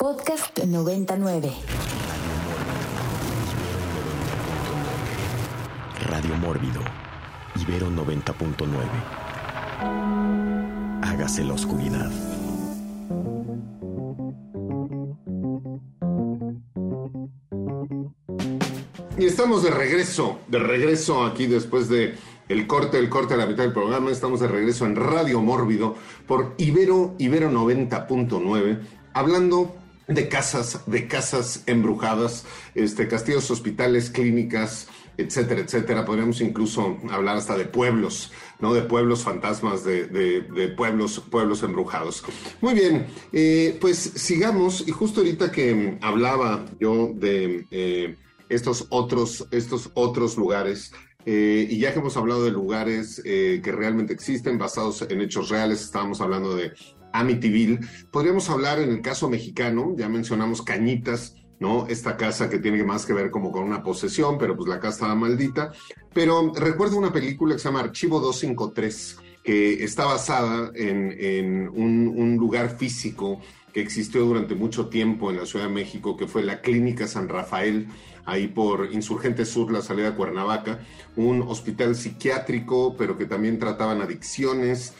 Podcast 99. Radio Mórbido. Ibero 90.9. Hágase la oscuridad. Y estamos de regreso, de regreso aquí después de el corte, el corte a la mitad del programa. Estamos de regreso en Radio Mórbido por Ibero, Ibero 90.9, hablando de casas, de casas embrujadas, este, castillos, hospitales, clínicas, etcétera, etcétera. Podríamos incluso hablar hasta de pueblos, ¿no? De pueblos fantasmas, de, de, pueblos, pueblos embrujados. Muy bien, eh, pues sigamos. Y justo ahorita que hablaba yo de eh, estos otros, estos otros lugares. Eh, y ya que hemos hablado de lugares que realmente existen, basados en hechos reales, estábamos hablando de Amityville, podríamos hablar en el caso mexicano, ya mencionamos Cañitas, ¿no? Esta casa que tiene más que ver como con una posesión, pero pues la casa estaba maldita. Pero recuerdo una película que se llama Archivo 253, que está basada en, un, un lugar físico que existió durante mucho tiempo en la Ciudad de México, que fue la Clínica San Rafael, ahí por Insurgente Sur, la salida de Cuernavaca, un hospital psiquiátrico, pero que también trataban adicciones,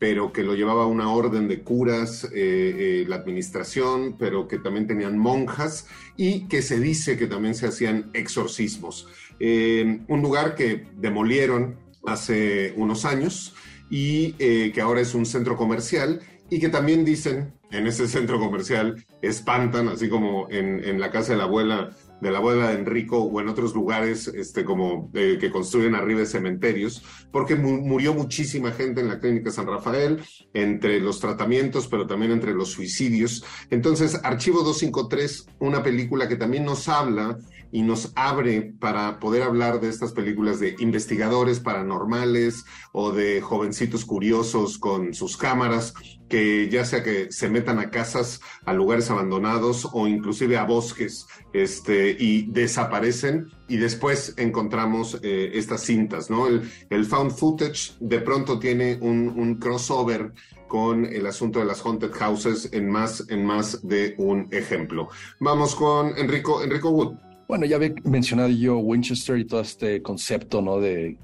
pero que lo llevaba una orden de curas, eh, eh, la administración, pero que también tenían monjas y que se dice que también se hacían exorcismos. Eh, un lugar que demolieron hace unos años y que ahora es un centro comercial y que también dicen en ese centro comercial espantan, así como en la casa de la abuela de la abuela de Enrico o en otros lugares este, como eh, que construyen arriba de cementerios, porque mu murió muchísima gente en la clínica San Rafael, entre los tratamientos, pero también entre los suicidios. Entonces, Archivo 253, una película que también nos habla y nos abre para poder hablar de estas películas de investigadores paranormales o de jovencitos curiosos con sus cámaras, que ya sea que se metan a casas, a lugares abandonados o inclusive a bosques, este, y desaparecen y después encontramos eh, estas cintas, ¿no? El, found footage de pronto tiene un, un, crossover con el asunto de las haunted houses en más, en más de un ejemplo. Vamos con Enrico, Enrico Wood. Bueno, ya había mencionado yo Winchester y todo este concepto, ¿no? De,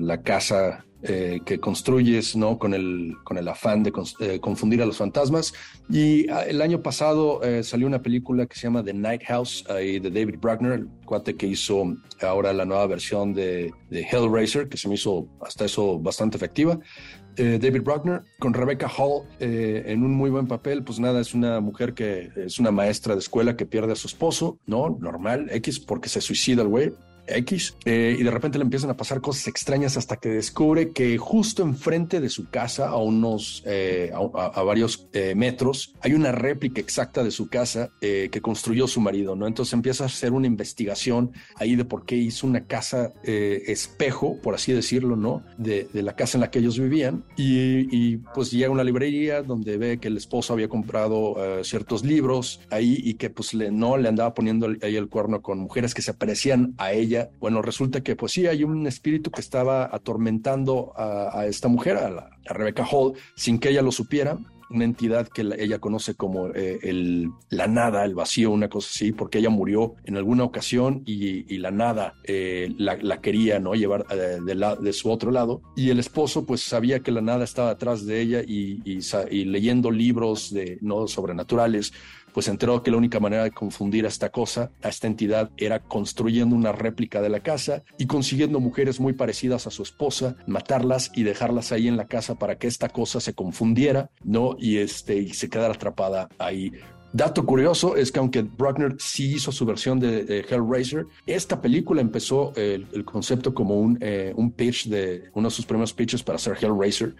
la casa eh, que construyes, ¿no? Con el, con el afán de eh, confundir a los fantasmas. Y uh, el año pasado eh, salió una película que se llama The Night House, de David Bruckner, el cuate que hizo ahora la nueva versión de Hellraiser, que se me hizo hasta eso bastante efectiva. Eh, David Bruckner con Rebecca Hall eh, en un muy buen papel, pues nada, es una mujer que es una maestra de escuela que pierde a su esposo, ¿no? Normal, X, porque se suicida el güey. X, eh, y de repente le empiezan a pasar cosas extrañas hasta que descubre que justo enfrente de su casa, a unos, eh, a, a, varios eh, metros, hay una réplica exacta de su casa que construyó su marido, ¿no? Entonces empieza a hacer una investigación ahí de por qué hizo una casa espejo, por así decirlo, ¿no? De, de, la casa en la que ellos vivían, y, y, pues llega a una librería donde ve que el esposo había comprado ciertos libros ahí y que pues le, no le andaba poniendo ahí el cuerno con mujeres que se parecían a ella bueno, resulta que pues sí, hay un espíritu que estaba atormentando a, esta mujer, a, Rebecca Hall, sin que ella lo supiera una entidad que la, ella conoce como eh, el, la nada, el vacío, una cosa así, porque ella murió en alguna ocasión y, la nada eh, la, quería no llevar eh, de, su otro lado. Y el esposo pues sabía que la nada estaba atrás de ella y, y leyendo libros de no sobrenaturales, pues se enteró que la única manera de confundir a esta cosa, a esta entidad, era construyendo una réplica de la casa y consiguiendo mujeres muy parecidas a su esposa, matarlas y dejarlas ahí en la casa para que esta cosa se confundiera, ¿no? Y, este, y se quedara atrapada ahí. Dato curioso es que aunque Bruckner sí hizo su versión de, Hellraiser, esta película empezó el, concepto como un, eh, un pitch de uno de sus primeros pitches para hacer Hellraiser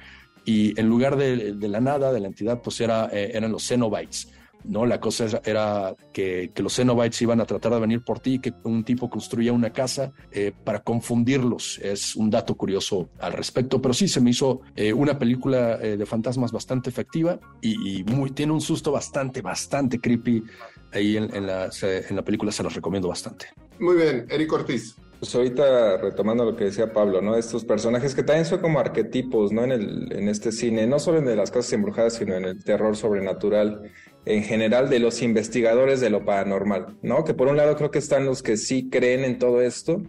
y en lugar de, de la nada, de la entidad, pues era, eh, eran los Cenobites. ¿No? La cosa era que, que, los Cenobites iban a tratar de venir por ti, que un tipo construía una casa eh, para confundirlos. Es un dato curioso al respecto, pero sí se me hizo eh, una película eh, de fantasmas bastante efectiva y, y, muy, tiene un susto bastante, bastante creepy. Ahí en, en, la, en la película se los recomiendo bastante. Muy bien, Eric Ortiz. Pues ahorita retomando lo que decía Pablo, ¿no? Estos personajes que también son como arquetipos, ¿no? En, el, en este cine, no solo en de las casas embrujadas, sino en el terror sobrenatural. En general de los investigadores de lo paranormal, ¿no? Que por un lado creo que están los que sí creen en todo esto.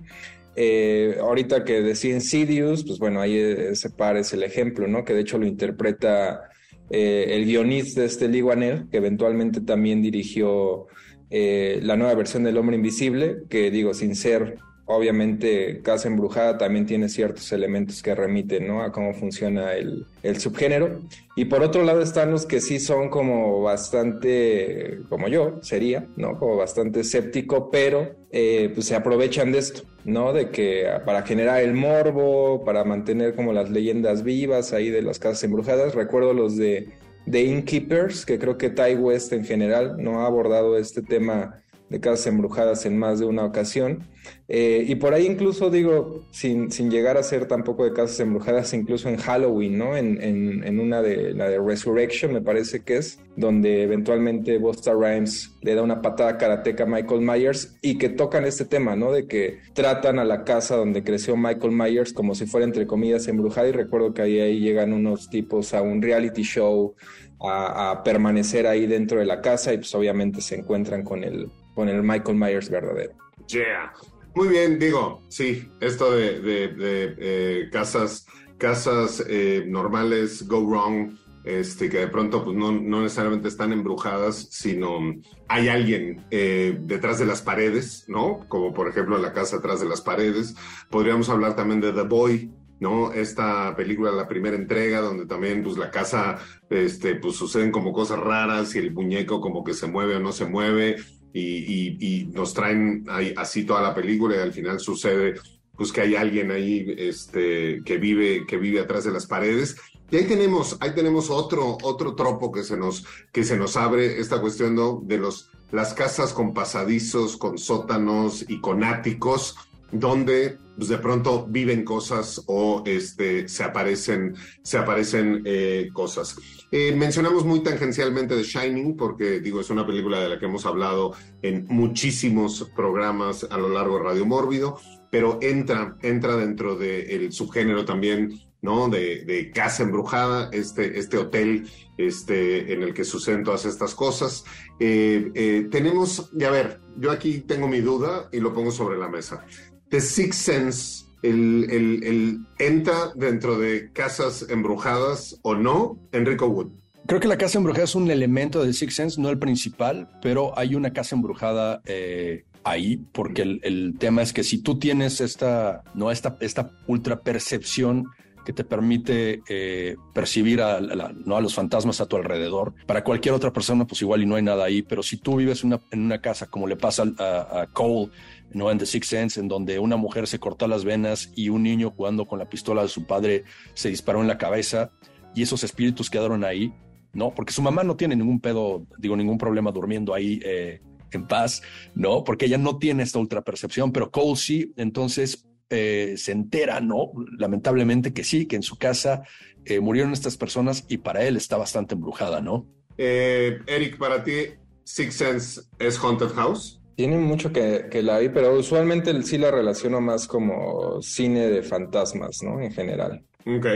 Eh, ahorita que decía Insidious, pues bueno, ahí ese par es el ejemplo, ¿no? Que de hecho lo interpreta eh, el guionista de este Lee Wanell, que eventualmente también dirigió eh, la nueva versión del Hombre Invisible, que digo, sin ser obviamente Casa Embrujada también tiene ciertos elementos que remiten ¿no? a cómo funciona el, subgénero. Y por otro lado están los que sí son como bastante, como yo sería, ¿no? Como bastante escéptico, pero eh, pues se aprovechan de esto, ¿no? De que para generar el morbo, para mantener como las leyendas vivas ahí de las casas embrujadas. Recuerdo los de The Innkeepers, que creo que Ty West en general no ha abordado este tema de casas embrujadas en más de una ocasión. Eh, y por ahí incluso digo, sin, sin, llegar a ser tampoco de casas embrujadas, incluso en Halloween, ¿no? En, en, una de la de Resurrection, me parece que es, donde eventualmente Busta Rhymes le da una patada karateca a Michael Myers y que tocan este tema, ¿no? De que tratan a la casa donde creció Michael Myers como si fuera entre comillas embrujada y recuerdo que ahí, ahí llegan unos tipos a un reality show a, a permanecer ahí dentro de la casa y pues obviamente se encuentran con el con el Michael Myers verdadero. Yeah. Muy bien, digo, sí, esto de, eh, casas, casas eh, normales, go wrong, este, que de pronto pues, no, no, necesariamente están embrujadas, sino hay alguien eh, detrás de las paredes, ¿no? Como por ejemplo la casa detrás de las paredes. Podríamos hablar también de The Boy, ¿no? Esta película, la primera entrega, donde también pues la casa, este, pues suceden como cosas raras y el muñeco como que se mueve o no se mueve y, nos traen ahí, así toda la película y al final sucede pues que hay alguien ahí este, que, vive, que vive atrás de las paredes. Y ahí tenemos, ahí tenemos otro, otro tropo que se nos, que se nos abre, esta cuestión de los, las casas con pasadizos, con sótanos y con áticos, donde pues, de pronto viven cosas o este, se aparecen, se aparecen eh, cosas. Eh, mencionamos muy tangencialmente The Shining, porque digo, es una película de la que hemos hablado en muchísimos programas a lo largo de Radio Mórbido, pero entra, entra dentro del subgénero también ¿no? De, casa embrujada, este, este hotel este, en el que suceden todas estas cosas. Eh, tenemos, ya ver, yo aquí tengo mi duda y lo pongo sobre la mesa. The Sixth Sense el, el, entra dentro de casas embrujadas o no, Enrico Wood. Creo que la casa embrujada es un elemento del Six Sense, no el principal, pero hay una casa embrujada eh, ahí, porque el, tema es que si tú tienes esta, no, esta, esta ultra percepción que te permite eh, percibir a, ¿no? a los fantasmas a tu alrededor. Para cualquier otra persona, pues igual y no hay nada ahí, pero si tú vives una, en una casa como le pasa a, Cole, ¿no? En The Sixth Sense, en donde una mujer se cortó las venas y un niño jugando con la pistola de su padre se disparó en la cabeza y esos espíritus quedaron ahí, ¿no? Porque su mamá no tiene ningún pedo, digo, ningún problema durmiendo ahí eh, en paz, ¿no? Porque ella no tiene esta ultrapercepción, pero Cole sí, entonces eh, se entera, ¿no? Lamentablemente que sí, que en su casa eh, murieron estas personas y para él está bastante embrujada, ¿no? Eric, para ti, Six Sense es Haunted House. Tiene mucho que, que, la vi, pero usualmente sí la relaciono más como cine de fantasmas, ¿no? En general. Ok.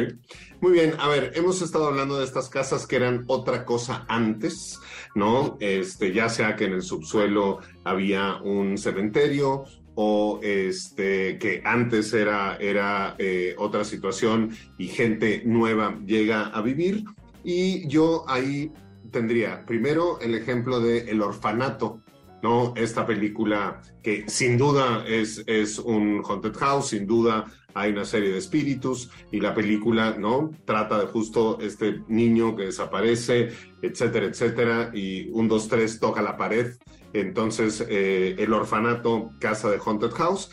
Muy bien. A ver, hemos estado hablando de estas casas que eran otra cosa antes, ¿no? Este, ya sea que en el subsuelo había un cementerio o este, que antes era, era eh, otra situación y gente nueva llega a vivir. Y yo ahí tendría primero el ejemplo de el orfanato, ¿no? Esta película que sin duda es, es un haunted house, sin duda hay una serie de espíritus y la película, ¿no? Trata de justo este niño que desaparece, etcétera, etcétera, y un, dos, tres toca la pared. Entonces, eh, el orfanato, casa de haunted house,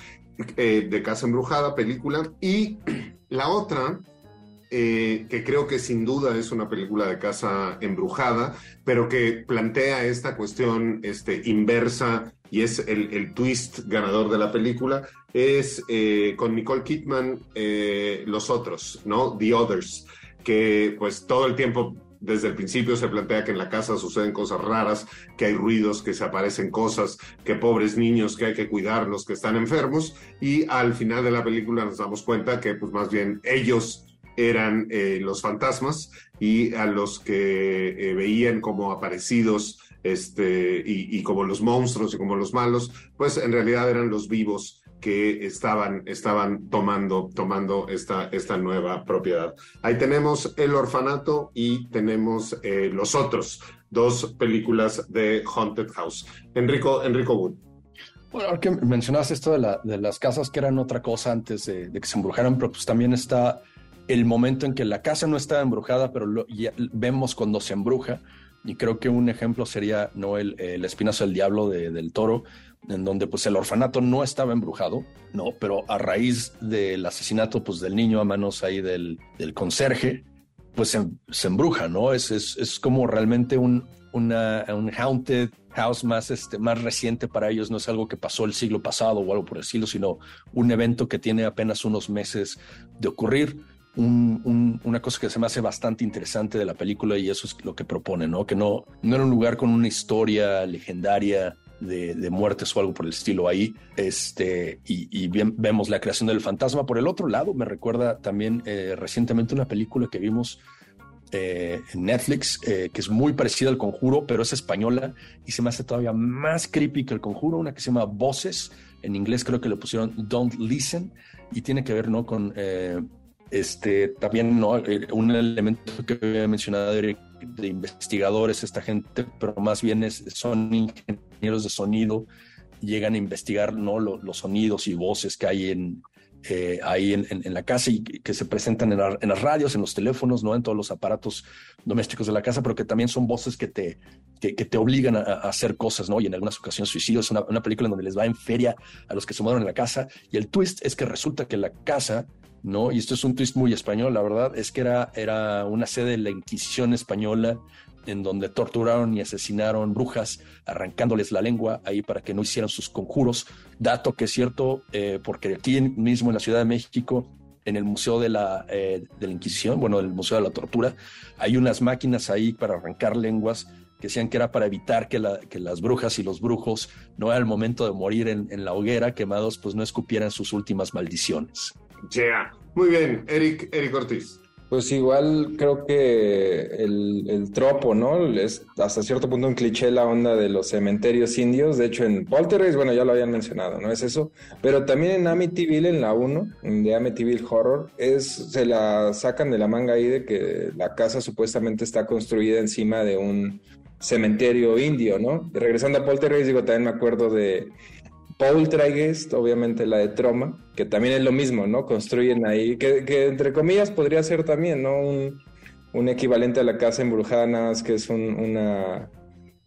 eh, de casa embrujada, película. Y la otra, eh, que creo que sin duda es una película de casa embrujada, pero que plantea esta cuestión este, inversa y es el, twist ganador de la película, es eh, con Nicole Kidman, eh, Los Otros, ¿no? The Others, que pues todo el tiempo desde el principio se plantea que en la casa suceden cosas raras, que hay ruidos, que se aparecen cosas, que pobres niños que hay que cuidarlos, que están enfermos, y al final de la película nos damos cuenta que pues más bien ellos eran eh, los fantasmas y a los que veían como aparecidos este, y, y, como los monstruos y como los malos, pues en realidad eran los vivos que estaban, estaban tomando, tomando esta, esta nueva propiedad. Ahí tenemos El Orfanato y tenemos eh, Los Otros, dos películas de Haunted House. Enrico, Enrico Wood. Bueno, ahora que mencionaste esto de, la, de, las casas que eran otra cosa antes de, que se embrujaran, pero pues también está el momento en que la casa no estaba embrujada, pero lo, vemos cuando se embruja. Y creo que un ejemplo sería ¿no? el, espinazo del diablo de, del toro, en donde pues el orfanato no estaba embrujado, no, pero a raíz del asesinato pues del niño a manos ahí del, del conserje, pues se, se, embruja, ¿no? Es, es, es como realmente un, una, un haunted house más, este, más reciente para ellos, no es algo que pasó el siglo pasado o algo por el siglo, sino un evento que tiene apenas unos meses de ocurrir. Un, un, una cosa que se me hace bastante interesante de la película y eso es lo que propone, ¿no? Que no, no era un lugar con una historia legendaria de, muertes o algo por el estilo ahí. Este, y, bien, vemos la creación del fantasma. Por el otro lado, me recuerda también eh, recientemente una película que vimos eh, en Netflix, eh, que es muy parecida al conjuro, pero es española y se me hace todavía más creepy que el conjuro, una que se llama Voces. En inglés creo que le pusieron Don't Listen y tiene que ver ¿no? con este, también ¿no? un elemento que había mencionado de, investigadores, esta gente, pero más bien es, son ingenieros de sonido llegan a investigar ¿no? los, sonidos y voces que hay en, eh, ahí en, la casa y que se presentan en, las radios, en los teléfonos, ¿no? en todos los aparatos domésticos de la casa, pero que también son voces que te, que, te obligan a, hacer cosas, ¿no? Y en algunas ocasiones suicidios. Una, una película en donde les va en feria a los que se mudaron en la casa. Y el twist es que resulta que la casa ¿no? Y esto es un twist muy español, la verdad, es que era, era una sede de la Inquisición española en donde torturaron y asesinaron brujas, arrancándoles la lengua ahí para que no hicieran sus conjuros. Dato que es cierto, eh, porque aquí mismo en la Ciudad de México, en el Museo de la, eh, de la Inquisición, bueno, el Museo de la Tortura, hay unas máquinas ahí para arrancar lenguas que decían que era para evitar que, la, que las brujas y los brujos, no el momento de morir en la hoguera quemados, pues no escupieran sus últimas maldiciones. Yeah. Muy bien, Eric, Eric Ortiz. Pues igual creo que el, tropo, ¿no? Es hasta cierto punto un cliché la onda de los cementerios indios. De hecho, en Poltergeist, bueno, ya lo habían mencionado, ¿no? Es eso. Pero también en Amityville, en la 1, de Amityville Horror, es, se la sacan de la manga ahí de que la casa supuestamente está construida encima de un cementerio indio, ¿no? Regresando a Poltergeist, digo, también me acuerdo de Poltergeist, obviamente la de Troma, que también es lo mismo, ¿no? Construyen ahí, que, entre comillas podría ser también, ¿no? Un, equivalente a la casa embrujada, que es una,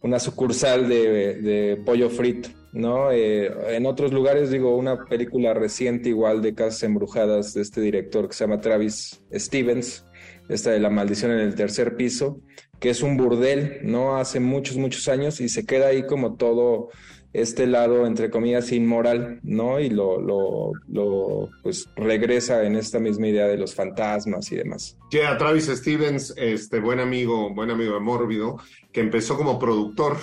una sucursal de, pollo frito, ¿no? Eh, en otros lugares, digo, una película reciente igual de casas embrujadas de este director que se llama Travis Stevens, esta de la maldición en el tercer piso, que es un burdel, ¿no? Hace muchos, muchos años y se queda ahí como todo este lado, entre comillas, inmoral, ¿no? Y lo, lo, lo, pues regresa en esta misma idea de los fantasmas y demás. Yeah, Travis Stevens, este buen amigo, buen amigo de Mórbido, que empezó como productor,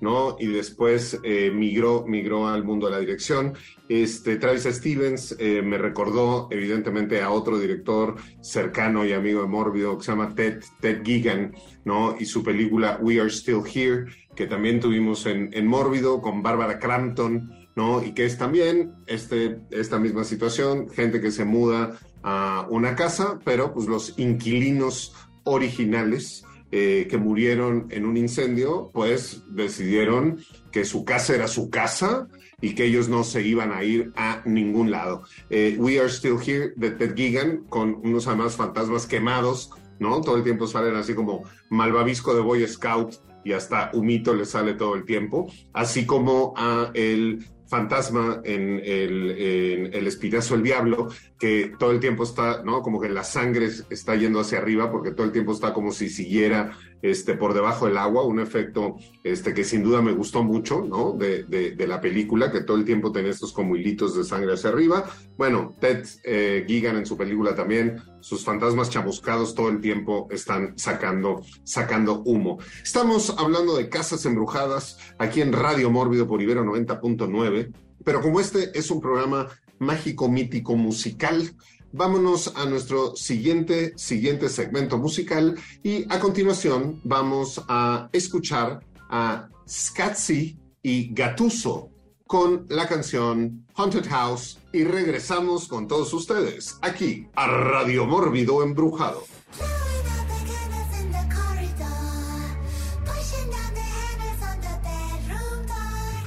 ¿no? Y después eh, migró, al mundo de la dirección. Este, Travis Stevens eh, me recordó evidentemente a otro director cercano y amigo de Mórbido que se llama Ted, Ted Gigan, ¿no? Y su película We Are Still Here, que también tuvimos en, en Mórbido con Bárbara Crampton, ¿no? Y que es también este, esta misma situación, gente que se muda a una casa, pero pues los inquilinos originales eh, que murieron en un incendio, pues decidieron que su casa era su casa y que ellos no se iban a ir a ningún lado. Eh, We Are Still Here de Ted Gigan, con unos además fantasmas quemados, ¿no? Todo el tiempo salen así como malvavisco de Boy Scout y hasta humito le sale todo el tiempo, así como a el fantasma en el, en el espinazo diablo, que todo el tiempo está, ¿no? Como que la sangre está yendo hacia arriba, porque todo el tiempo está como si siguiera este, por debajo del agua, un efecto este, que sin duda me gustó mucho, ¿no? De, de, la película, que todo el tiempo tiene estos como hilitos de sangre hacia arriba. Bueno, Ted eh, Gigan en su película también, sus fantasmas chamuscados todo el tiempo están sacando, sacando humo. Estamos hablando de casas embrujadas aquí en Radio Mórbido por Ibero 90.9, pero como este es un programa mágico, mítico, musical, vámonos a nuestro siguiente, siguiente segmento musical y a continuación vamos a escuchar a Scatzi y Gatuso con la canción Haunted House y regresamos con todos ustedes aquí a Radio Mórbido Embrujado.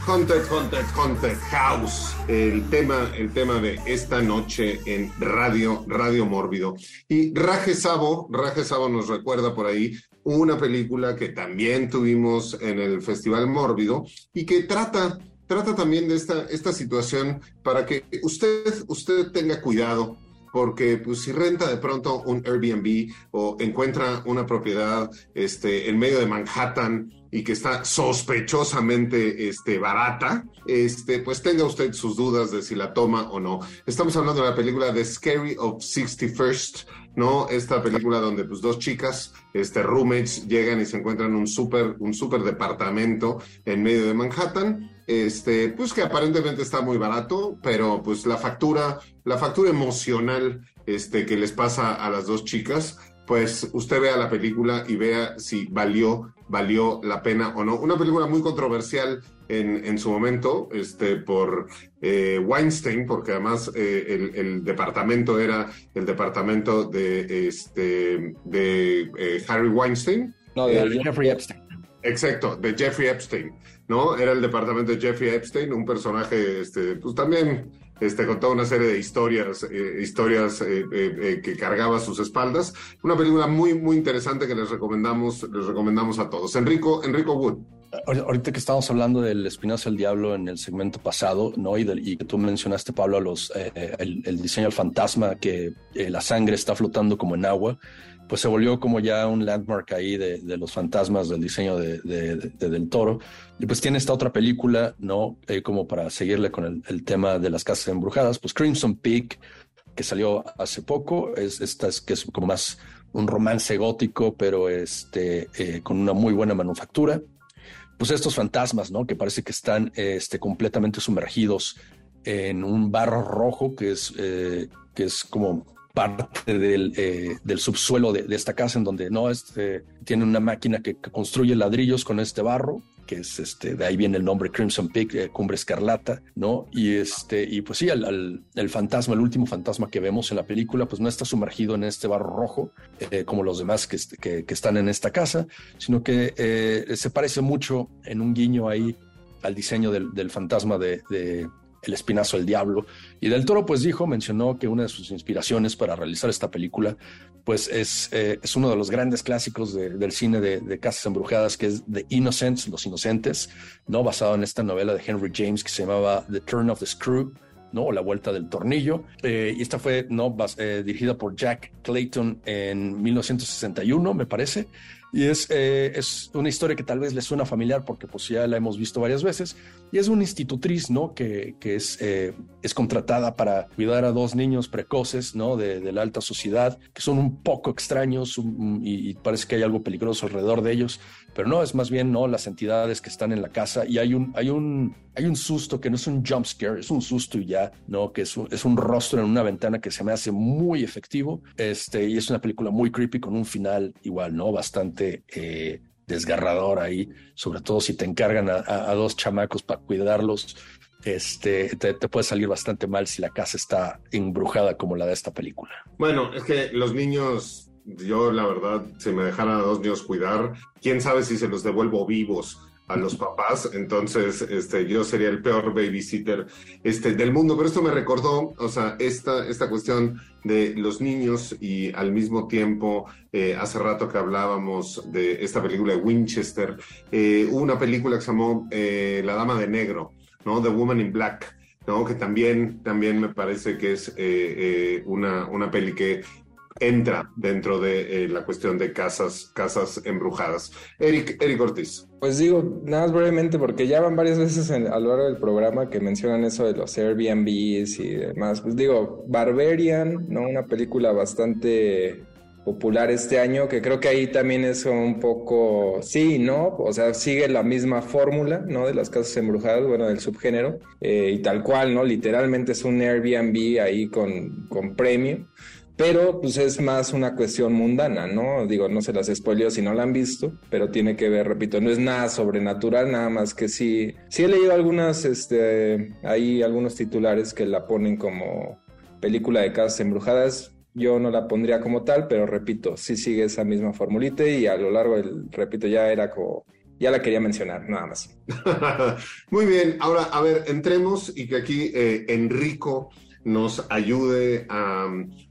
Haunted, Haunted, Haunted House, el tema, el tema de esta noche en Radio, Radio Mórbido. Y Raje Sabo, Raje nos recuerda por ahí una película que también tuvimos en el Festival Mórbido y que trata, trata también de esta, esta situación para que usted, usted tenga cuidado porque pues, si renta de pronto un Airbnb o encuentra una propiedad este, en medio de Manhattan y que está sospechosamente este, barata, este, pues tenga usted sus dudas de si la toma o no. Estamos hablando de la película The Scary of 61st, ¿no? Esta película donde pues dos chicas, este, roommates, llegan y se encuentran un súper un super departamento en medio de Manhattan, este, pues que aparentemente está muy barato, pero pues la factura, la factura emocional este, que les pasa a las dos chicas, pues usted vea la película y vea si valió, valió la pena o no. Una película muy controversial en, en su momento, este, por eh, Weinstein, porque además eh, el, el, departamento era el departamento de, este, de eh, Harry Weinstein. No, de Jeffrey Epstein. Exacto, de Jeffrey Epstein, ¿no? Era el departamento de Jeffrey Epstein, un personaje, este, pues también este, con toda una serie de historias, eh, historias eh, eh, que cargaba a sus espaldas. Una película muy, muy interesante que les recomendamos, les recomendamos a todos. Enrico, Enrico Wood. Ahorita que estábamos hablando del espinazo del diablo en el segmento pasado, ¿no? Y, y que tú mencionaste, Pablo, los, el, el, diseño del fantasma, que la sangre está flotando como en agua pues se volvió como ya un landmark ahí de, de los fantasmas del diseño de, de, del toro. Y pues tiene esta otra película, ¿no? Eh, como para seguirle con el, el, tema de las casas embrujadas, pues Crimson Peak, que salió hace poco, es esta es que es como más un romance gótico, pero este, eh, con una muy buena manufactura. Pues estos fantasmas, ¿no? Que parece que están este, completamente sumergidos en un barro rojo que es, eh, que es como parte del, eh, del subsuelo de, esta casa en donde no este, tiene una máquina que, construye ladrillos con este barro que es este de ahí viene el nombre Crimson Peak eh, Cumbre Escarlata no y este y pues sí al, al, el fantasma el último fantasma que vemos en la película pues no está sumergido en este barro rojo eh, como los demás que, que, que, están en esta casa sino que se parece mucho en un guiño ahí al diseño del, del fantasma de, de el Espinazo del Diablo. Y Del Toro pues dijo, mencionó que una de sus inspiraciones para realizar esta película pues es, eh, es uno de los grandes clásicos de, del cine de, de, casas embrujadas que es The Innocents, Los Inocentes, ¿no? basado en esta novela de Henry James que se llamaba The Turn of the Screw. ¿no? O La Vuelta del Tornillo. Eh, y esta fue ¿no? Bas eh, dirigida por Jack Clayton en 1961, me parece. Y es, eh, es una historia que tal vez le suena familiar porque pues ya la hemos visto varias veces. Y es una institutriz, ¿no? Que, que es, eh, es contratada para cuidar a dos niños precoces, ¿no? De, de la alta sociedad, que son un poco extraños y, parece que hay algo peligroso alrededor de ellos. Pero no, es más bien, ¿no? Las entidades que están en la casa y hay un, hay un, hay un susto que no es un jump scare, es un susto y ya, ¿no? Que es un, es un rostro en una ventana que se me hace muy efectivo. Este, y es una película muy creepy con un final igual, ¿no? Bastante eh, desgarrador ahí, sobre todo si te encargan a, dos chamacos para cuidarlos. Este, te, te, puede salir bastante mal si la casa está embrujada como la de esta película. Bueno, es que los niños yo la verdad, si me dejaran a dos niños cuidar, quién sabe si se los devuelvo vivos a los papás, entonces este, yo sería el peor babysitter este, del mundo, pero esto me recordó, o sea, esta, esta cuestión de los niños y al mismo tiempo, eh, hace rato que hablábamos de esta película de Winchester, eh, una película que se llamó eh, La Dama de Negro, ¿no? The Woman in Black, ¿no? Que también, también me parece que es una, una peli que entra dentro de eh, la cuestión de casas, casas embrujadas. Eric, Eric Ortiz. Pues digo, nada más brevemente, porque ya van varias veces a lo largo del programa que mencionan eso de los Airbnbs y demás. Pues digo, Barbarian, ¿no? Una película bastante popular este año, que creo que ahí también es un poco, sí, ¿no? O sea, sigue la misma fórmula, ¿no? De las casas embrujadas, bueno, del subgénero, eh, y tal cual, ¿no? Literalmente es un Airbnb ahí con, con premio pero pues es más una cuestión mundana, ¿no? Digo, no se las spoileo si no la han visto, pero tiene que ver, repito, no es nada sobrenatural, nada más que sí, sí he leído algunas, este, hay algunos titulares que la ponen como película de casas embrujadas, yo no la pondría como tal, pero repito, sí sigue esa misma formulita y a lo largo del, repito, ya era como ya la quería mencionar, nada más. Muy bien, ahora a ver, entremos y que aquí eh, Enrico nos ayude a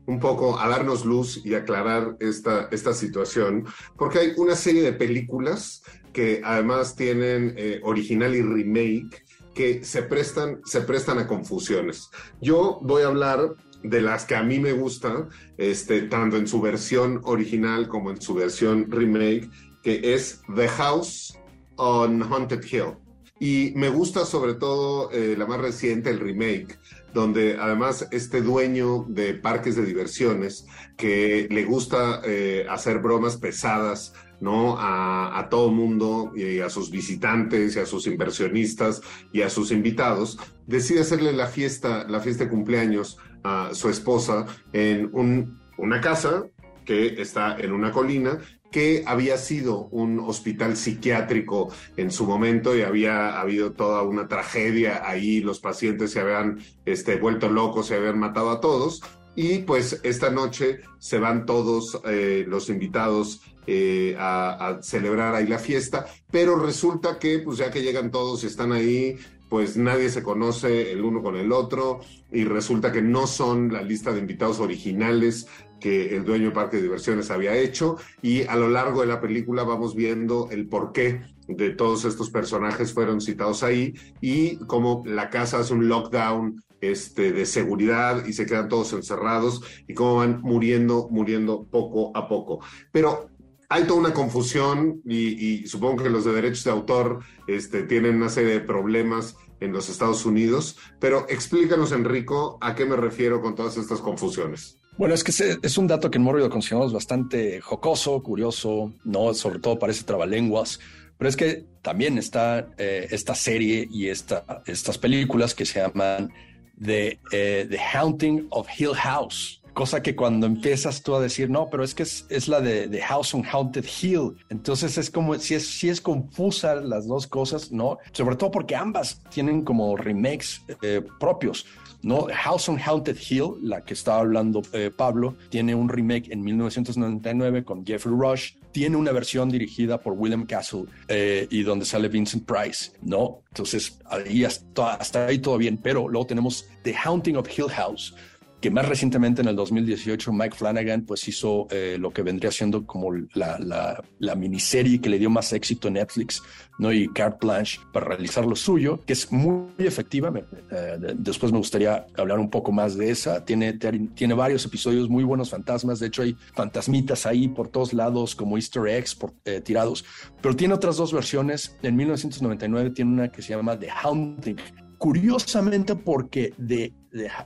un poco a darnos luz y aclarar esta, esta situación, porque hay una serie de películas que además tienen eh, original y remake que se prestan, se prestan a confusiones. Yo voy a hablar de las que a mí me gustan, este, tanto en su versión original como en su versión remake, que es The House on Haunted Hill. Y me gusta sobre todo eh, la más reciente, el remake, donde además este dueño de parques de diversiones que le gusta eh, hacer bromas pesadas, ¿no? A, a todo mundo y a sus visitantes y a sus inversionistas y a sus invitados, decide hacerle la fiesta, la fiesta de cumpleaños a su esposa en un, una casa que está en una colina que había sido un hospital psiquiátrico en su momento y había habido toda una tragedia ahí, los pacientes se habían este, vuelto locos, se habían matado a todos. Y pues esta noche se van todos eh, los invitados eh, a, celebrar ahí la fiesta, pero resulta que pues ya que llegan todos y están ahí, pues nadie se conoce el uno con el otro y resulta que no son la lista de invitados originales que el dueño de parque de diversiones había hecho y a lo largo de la película vamos viendo el porqué de todos estos personajes fueron citados ahí y cómo la casa hace un lockdown este, de seguridad y se quedan todos encerrados y cómo van muriendo, muriendo poco a poco. Pero hay toda una confusión y, y, supongo que los de derechos de autor este, tienen una serie de problemas en los Estados Unidos, pero explícanos, Enrico, a qué me refiero con todas estas confusiones. Bueno, es que es un dato que en Morbido consideramos bastante jocoso, curioso, ¿no? Sobre todo parece trabalenguas, pero es que también está eh, esta serie y esta, estas películas que se llaman The, eh, The Haunting of Hill House, cosa que cuando empiezas tú a decir, no, pero es que es, es la de, The House on Haunted Hill. Entonces es como, si es, si es confusa las dos cosas, ¿no? Sobre todo porque ambas tienen como remakes eh, propios. ¿no? House on Haunted Hill, la que estaba hablando eh, Pablo, tiene un remake en 1999 con Jeffrey Rush. Tiene una versión dirigida por William Castle eh, y donde sale Vincent Price, ¿no? Entonces, ahí hasta, hasta ahí todo bien, pero luego tenemos The Haunting of Hill House, más recientemente en el 2018 Mike Flanagan pues hizo eh, lo que vendría siendo como la, la, miniserie que le dio más éxito en Netflix, ¿no? Y carte blanche para realizar lo suyo, que es muy efectiva. Eh, después me gustaría hablar un poco más de esa. Tiene, tiene varios episodios muy buenos fantasmas. De hecho, hay fantasmitas ahí por todos lados como easter eggs por, eh, tirados. Pero tiene otras dos versiones. En 1999 tiene una que se llama The Haunting, curiosamente porque de,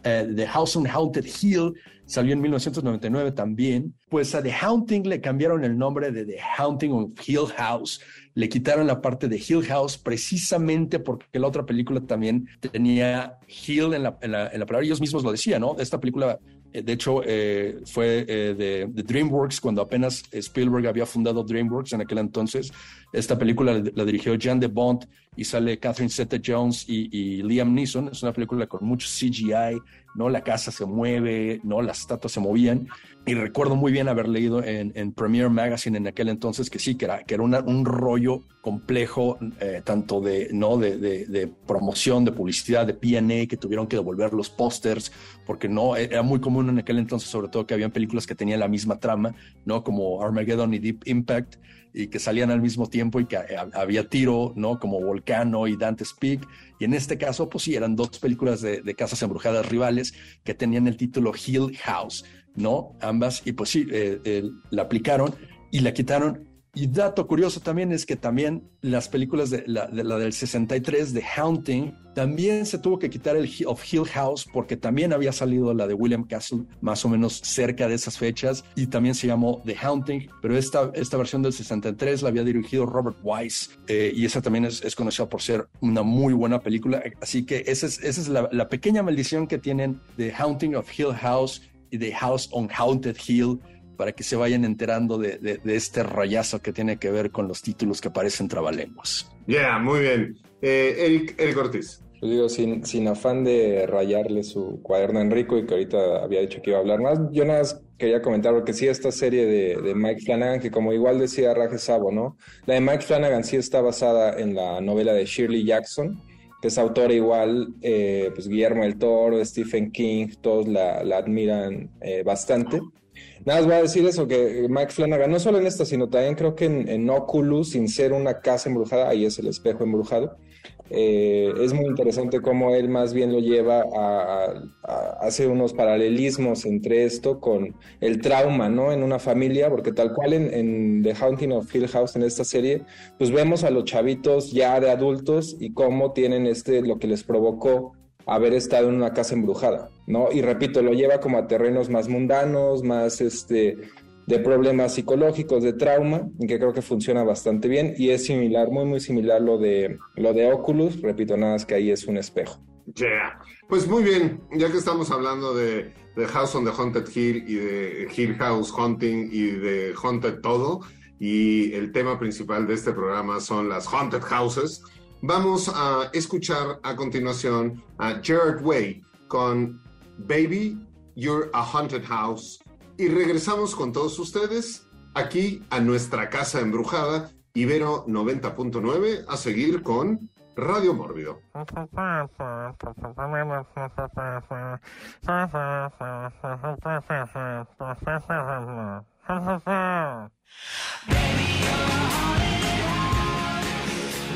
The House on Haunted Hill salió en 1999 también, pues a The Haunting le cambiaron el nombre de The Haunting of Hill House, le quitaron la parte de Hill House precisamente porque la otra película también tenía Hill en la, en la, en la palabra, ellos mismos lo decían, ¿no? Esta película eh, de hecho, eh, fue eh, de, de, DreamWorks cuando apenas Spielberg había fundado DreamWorks en aquel entonces. Esta película la, dirigió Jan de Bond y sale Catherine Zeta-Jones y, y, Liam Neeson. Es una película con mucho CGI, ¿no? La casa se mueve, ¿no? Las estatuas se movían. Y recuerdo muy bien haber leído en, en Premiere Magazine en aquel entonces que sí, que era, que era una, un rollo complejo, eh, tanto de, ¿no? De, de, de, promoción, de publicidad, de P&A, que tuvieron que devolver los pósters, porque no, era muy común en aquel entonces, sobre todo que habían películas que tenían la misma trama, ¿no? Como Armageddon y Deep Impact, y que salían al mismo tiempo y que había tiro, ¿no? Como Volcano y Dante's Peak. Y en este caso, pues sí, eran dos películas de, de casas embrujadas rivales que tenían el título Hill House, ¿no? Ambas, y pues sí, eh, eh, la aplicaron y la quitaron Y dato curioso también es que también las películas de la, de la del 63 de Haunting, también se tuvo que quitar el of Hill House porque también había salido la de William Castle más o menos cerca de esas fechas y también se llamó The Haunting, pero esta, esta versión del 63 la había dirigido Robert Wise eh, y esa también es, es, conocida por ser una muy buena película, así que esa es, esa es la, la pequeña maldición que tienen The Haunting of Hill House y The House on Haunted Hill para que se vayan enterando de, de, de, este rayazo que tiene que ver con los títulos que aparecen trabalenguas. Ya, yeah, muy bien. Eh, Eric, Eric Ortiz. Yo digo, sin, sin afán de rayarle su cuaderno a Enrico y que ahorita había dicho que iba a hablar más, yo nada más quería comentar, porque sí, esta serie de, de Mike Flanagan, que como igual decía Raje Sabo, ¿no? La de Mike Flanagan sí está basada en la novela de Shirley Jackson, que es autora igual, eh, pues Guillermo del Toro, Stephen King, todos la, la admiran eh, bastante. Nada más voy a decir eso, que Mike Flanagan, no solo en esta, sino también creo que en, Oculus, sin ser una casa embrujada, ahí es el espejo embrujado, eh, es muy interesante cómo él más bien lo lleva a, hacer unos paralelismos entre esto con el trauma, ¿no? En una familia, porque tal cual en, en, The Haunting of Hill House, en esta serie, pues vemos a los chavitos ya de adultos y cómo tienen este, lo que les provocó haber estado en una casa embrujada, ¿no? Y repito, lo lleva como a terrenos más mundanos, más este de problemas psicológicos, de trauma, que creo que funciona bastante bien y es similar, muy muy similar lo de lo de Oculus, repito nada más que ahí es un espejo. Yeah. Pues muy bien, ya que estamos hablando de, de House on the Haunted Hill y de Hill House Hunting y de Haunted Todo, y el tema principal de este programa son las Haunted Houses, vamos a escuchar a continuación a Gerard Way con Baby, You're a Haunted House y regresamos con todos ustedes aquí a nuestra casa embrujada, Ibero 90.9, a seguir con Radio Mórbido.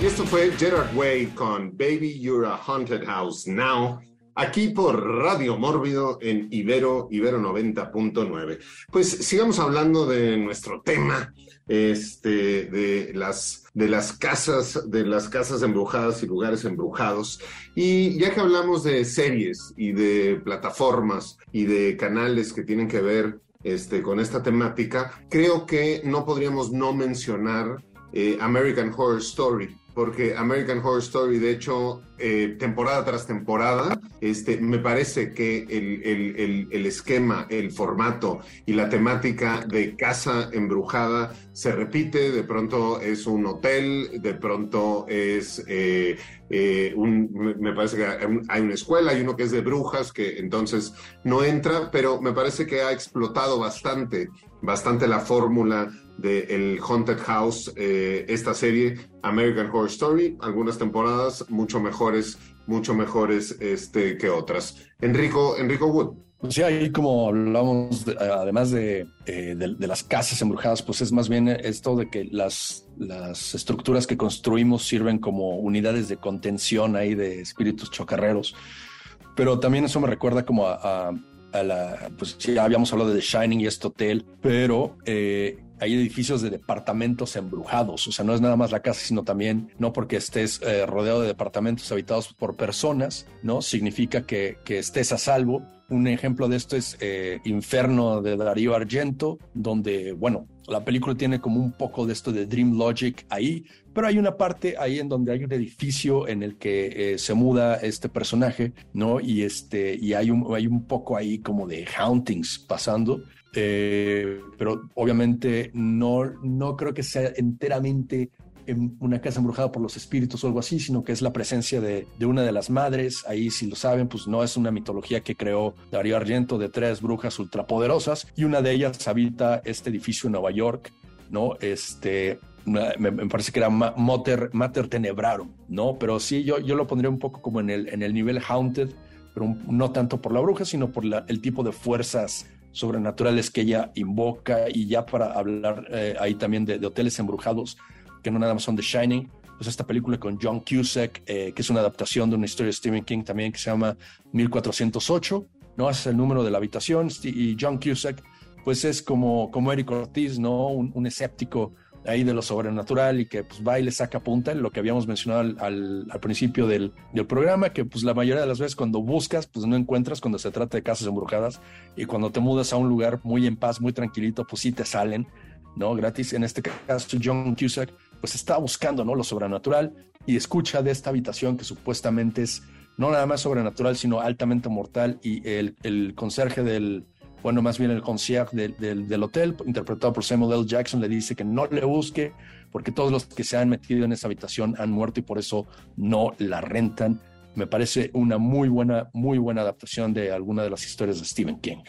Y esto fue Gerard Way con Baby You're a Haunted House Now aquí por Radio Mórbido en Ibero, Ibero 90.9. Pues sigamos hablando de nuestro tema, este, de las, de las casas, de las casas embrujadas y lugares embrujados. Y ya que hablamos de series y de plataformas y de canales que tienen que ver este, con esta temática, creo que no podríamos no mencionar eh, American Horror Story porque American Horror Story, de hecho, eh, temporada tras temporada, este, me parece que el, el, el, esquema, el formato y la temática de casa embrujada se repite, de pronto es un hotel, de pronto es eh, un, me parece que hay una escuela, hay uno que es de brujas, que entonces no entra, pero me parece que ha explotado bastante, bastante la fórmula del el Haunted House, eh, esta serie American Horror Story, algunas temporadas mucho mejores, mucho mejores este, que otras. Enrico, Enrico Wood. Sí, ahí como hablamos, de, además de, eh, de, de, las casas embrujadas, pues es más bien esto de que las, las estructuras que construimos sirven como unidades de contención ahí de espíritus chocarreros. Pero también eso me recuerda como a, a, a la, pues ya habíamos hablado de The Shining y este hotel, pero eh, hay edificios de departamentos embrujados, o sea, no es nada más la casa, sino también, no porque estés eh, rodeado de departamentos habitados por personas, ¿no? Significa que, estés a salvo. Un ejemplo de esto es eh, Inferno de Darío Argento, donde, bueno, la película tiene como un poco de esto de Dream Logic ahí, pero hay una parte ahí en donde hay un edificio en el que eh, se muda este personaje, ¿no? Y, este, y hay, un, hay un poco ahí como de hauntings pasando. Eh, pero obviamente no, no creo que sea enteramente en una casa embrujada por los espíritus o algo así, sino que es la presencia de, de, una de las madres. Ahí, si lo saben, pues no es una mitología que creó Darío Argento de tres brujas ultrapoderosas y una de ellas habita este edificio en Nueva York, ¿no? Este, me, me parece que era Mater, Mater Tenebrarum, ¿no? Pero sí, yo, yo lo pondría un poco como en el, en el nivel Haunted, pero no tanto por la bruja, sino por la, el tipo de fuerzas sobrenaturales que ella invoca y ya para hablar eh, ahí también de, hoteles embrujados que no nada más son The Shining, pues esta película con John Cusack, eh, que es una adaptación de una historia de Stephen King también que se llama 1408, ¿no? Es el número de la habitación y John Cusack pues es como, como Eric Ortiz, ¿no? Un, un escéptico ahí de lo sobrenatural y que pues va y le saca punta, lo que habíamos mencionado al, principio del, del, programa, que pues la mayoría de las veces cuando buscas, pues no encuentras cuando se trata de casas embrujadas y cuando te mudas a un lugar muy en paz, muy tranquilito, pues sí te salen, ¿no? Gratis. En este caso, John Cusack, pues está buscando, ¿no? Lo sobrenatural y escucha de esta habitación que supuestamente es no nada más sobrenatural, sino altamente mortal y el, el conserje del, bueno, más bien el concierge del, del, hotel, interpretado por Samuel L. Jackson, le dice que no le busque porque todos los que se han metido en esa habitación han muerto y por eso no la rentan. Me parece una muy buena, muy buena adaptación de alguna de las historias de Stephen King.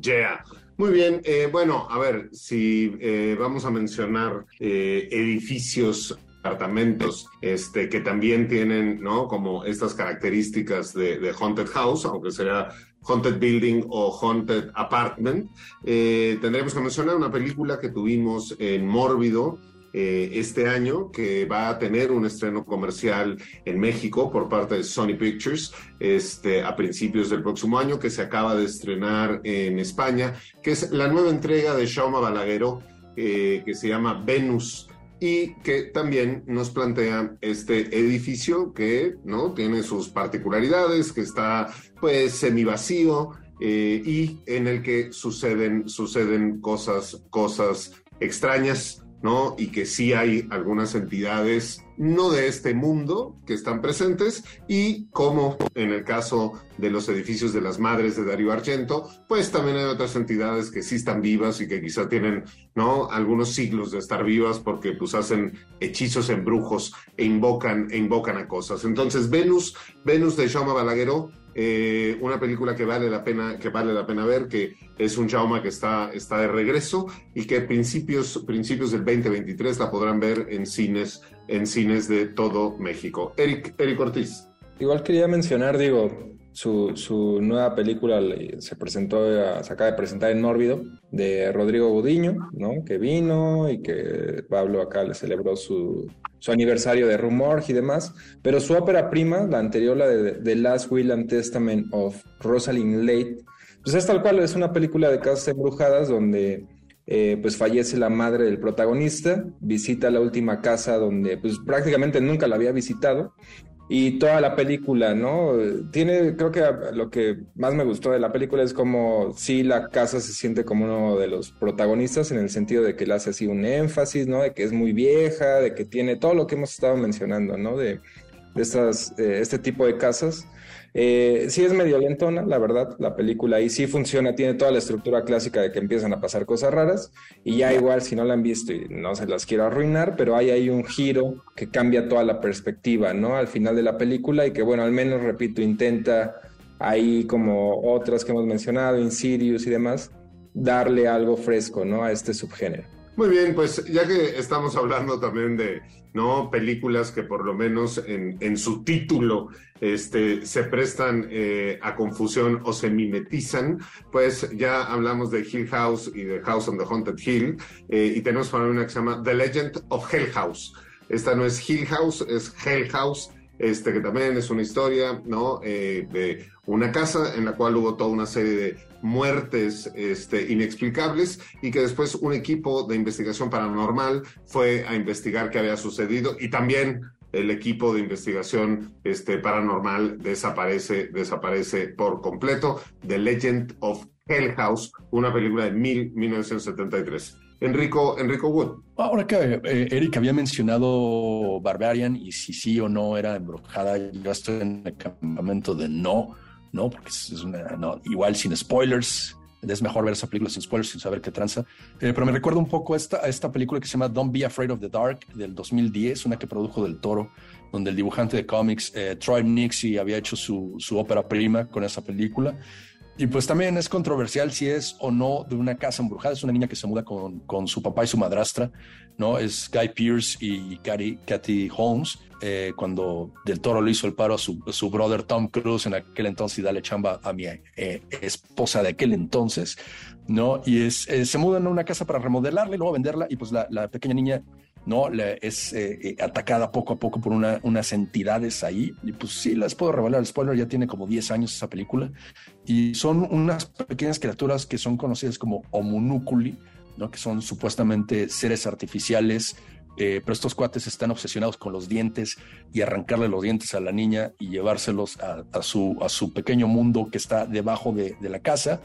Yeah. Muy bien, eh, bueno, a ver, si eh, vamos a mencionar eh, edificios apartamentos este, que también tienen, ¿no? Como estas características de, de Haunted House, aunque sea Haunted Building o Haunted Apartment. Eh, tendremos que mencionar una película que tuvimos en Mórbido eh, este año, que va a tener un estreno comercial en México por parte de Sony Pictures este, a principios del próximo año, que se acaba de estrenar en España, que es la nueva entrega de Shauma Balagueró, eh, que se llama Venus y que también nos plantea este edificio que no tiene sus particularidades, que está pues semivacío eh, y en el que suceden suceden cosas cosas extrañas ¿no? Y que sí hay algunas entidades no de este mundo que están presentes y como en el caso de los edificios de las madres de Darío Argento, pues también hay otras entidades que sí están vivas y que quizá tienen, ¿no? Algunos siglos de estar vivas porque pues hacen hechizos en brujos e invocan, e invocan a cosas. Entonces, Venus, Venus de Jaume Balagueró eh, una película que vale la pena, que vale la pena ver, que es un Jauma que está, está de regreso y que principios, principios del 2023 la podrán ver en cines, en cines de todo México. Eric, Eric Ortiz. Igual quería mencionar, digo, su, su, nueva película se presentó, se acaba de presentar en Mórbido, de Rodrigo Gudiño, ¿no? Que vino y que Pablo acá le celebró su, su aniversario de Rumor y demás. Pero su ópera prima, la anterior, la de The Last Will and Testament of Rosalind Late, pues es tal cual, es una película de casas embrujadas donde eh, pues fallece la madre del protagonista, visita la última casa donde pues prácticamente nunca la había visitado y toda la película, ¿no? Tiene, creo que lo que más me gustó de la película es como si la casa se siente como uno de los protagonistas en el sentido de que le hace así un énfasis, ¿no? De que es muy vieja, de que tiene todo lo que hemos estado mencionando, ¿no? De, de estas, eh, este tipo de casas. Eh, sí es medio lentona, la verdad, la película y sí funciona, tiene toda la estructura clásica de que empiezan a pasar cosas raras y ya igual si no la han visto y no se las quiero arruinar, pero hay ahí un giro que cambia toda la perspectiva, ¿no? Al final de la película y que bueno, al menos, repito, intenta ahí como otras que hemos mencionado, Insidious y demás, darle algo fresco, ¿no? A este subgénero. Muy bien, pues ya que estamos hablando también de no películas que por lo menos en, en su título este, se prestan eh, a confusión o se mimetizan, pues ya hablamos de Hill House y de House on the Haunted Hill eh, y tenemos para una que se llama The Legend of Hell House. Esta no es Hill House, es Hell House este, que también es una historia, ¿no? Eh, de una casa en la cual hubo toda una serie de muertes este, inexplicables y que después un equipo de investigación paranormal fue a investigar qué había sucedido y también el equipo de investigación este, paranormal desaparece, desaparece por completo. The Legend of Hell House, una película de mil, 1973. Enrico, Enrico Wood. Ahora que eh, Eric había mencionado Barbarian y si sí o no era embrujada, yo estoy en el campamento de no, no, porque es una, no, igual sin spoilers. Es mejor ver esa película sin spoilers, sin saber qué tranza. Eh, pero me recuerda un poco a esta, esta película que se llama Don't Be Afraid of the Dark del 2010, una que produjo del Toro, donde el dibujante de cómics eh, Troy Nixie había hecho su, su ópera prima con esa película. Y pues también es controversial si es o no de una casa embrujada. Es una niña que se muda con, con su papá y su madrastra, ¿no? Es Guy Pierce y Kathy, Holmes. Eh, cuando Del Toro le hizo el paro a su, su, brother Tom Cruise en aquel entonces y dale chamba a mi eh, esposa de aquel entonces, ¿no? Y es, eh, se mudan a una casa para remodelarla y luego venderla y pues la, la pequeña niña ¿no? es eh, eh, atacada poco a poco por una, unas entidades ahí. Y pues sí, les puedo revelar el spoiler, ya tiene como 10 años esa película. Y son unas pequeñas criaturas que son conocidas como homunúculi, ¿no? que son supuestamente seres artificiales, eh, pero estos cuates están obsesionados con los dientes y arrancarle los dientes a la niña y llevárselos a, su, a su pequeño mundo que está debajo de, la casa.